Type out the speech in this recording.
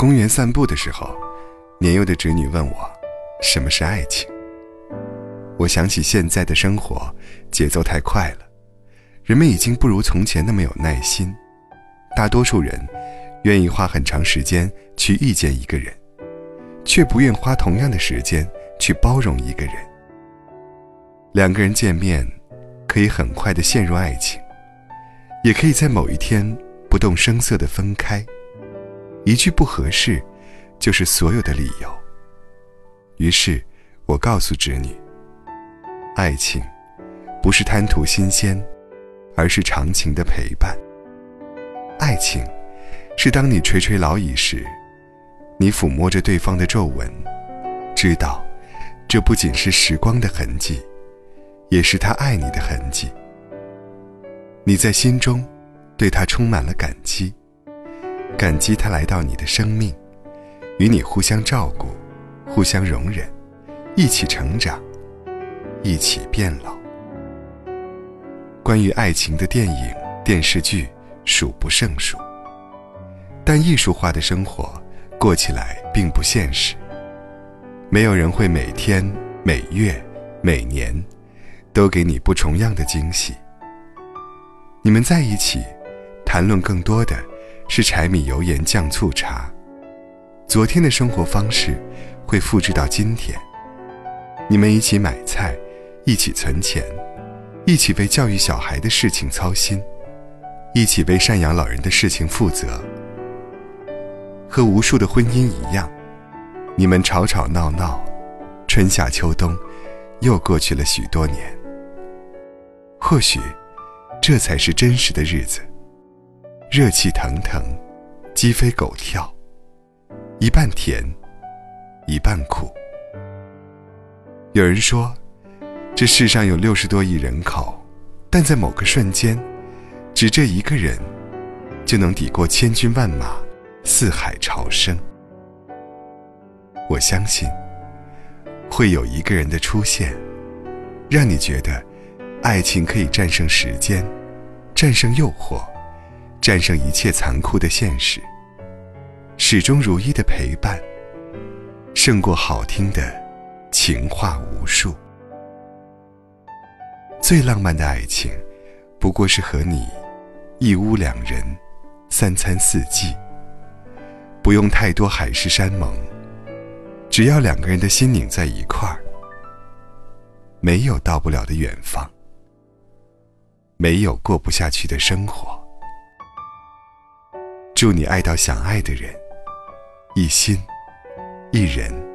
公园散步的时候，年幼的侄女问我：“什么是爱情？”我想起现在的生活节奏太快了，人们已经不如从前那么有耐心。大多数人愿意花很长时间去遇见一个人，却不愿花同样的时间去包容一个人。两个人见面，可以很快的陷入爱情，也可以在某一天不动声色的分开。一句不合适，就是所有的理由。于是，我告诉侄女：“爱情，不是贪图新鲜，而是长情的陪伴。爱情，是当你垂垂老矣时，你抚摸着对方的皱纹，知道，这不仅是时光的痕迹，也是他爱你的痕迹。你在心中，对他充满了感激。”感激他来到你的生命，与你互相照顾，互相容忍，一起成长，一起变老。关于爱情的电影、电视剧数不胜数，但艺术化的生活过起来并不现实。没有人会每天、每月、每年都给你不重样的惊喜。你们在一起，谈论更多的。是柴米油盐酱醋茶，昨天的生活方式会复制到今天。你们一起买菜，一起存钱，一起为教育小孩的事情操心，一起为赡养老人的事情负责。和无数的婚姻一样，你们吵吵闹闹，春夏秋冬，又过去了许多年。或许，这才是真实的日子。热气腾腾，鸡飞狗跳，一半甜，一半苦。有人说，这世上有六十多亿人口，但在某个瞬间，只这一个人，就能抵过千军万马，四海潮生。我相信，会有一个人的出现，让你觉得，爱情可以战胜时间，战胜诱惑。战胜一切残酷的现实，始终如一的陪伴，胜过好听的情话无数。最浪漫的爱情，不过是和你一屋两人，三餐四季，不用太多海誓山盟，只要两个人的心拧在一块儿，没有到不了的远方，没有过不下去的生活。祝你爱到想爱的人，一心一人。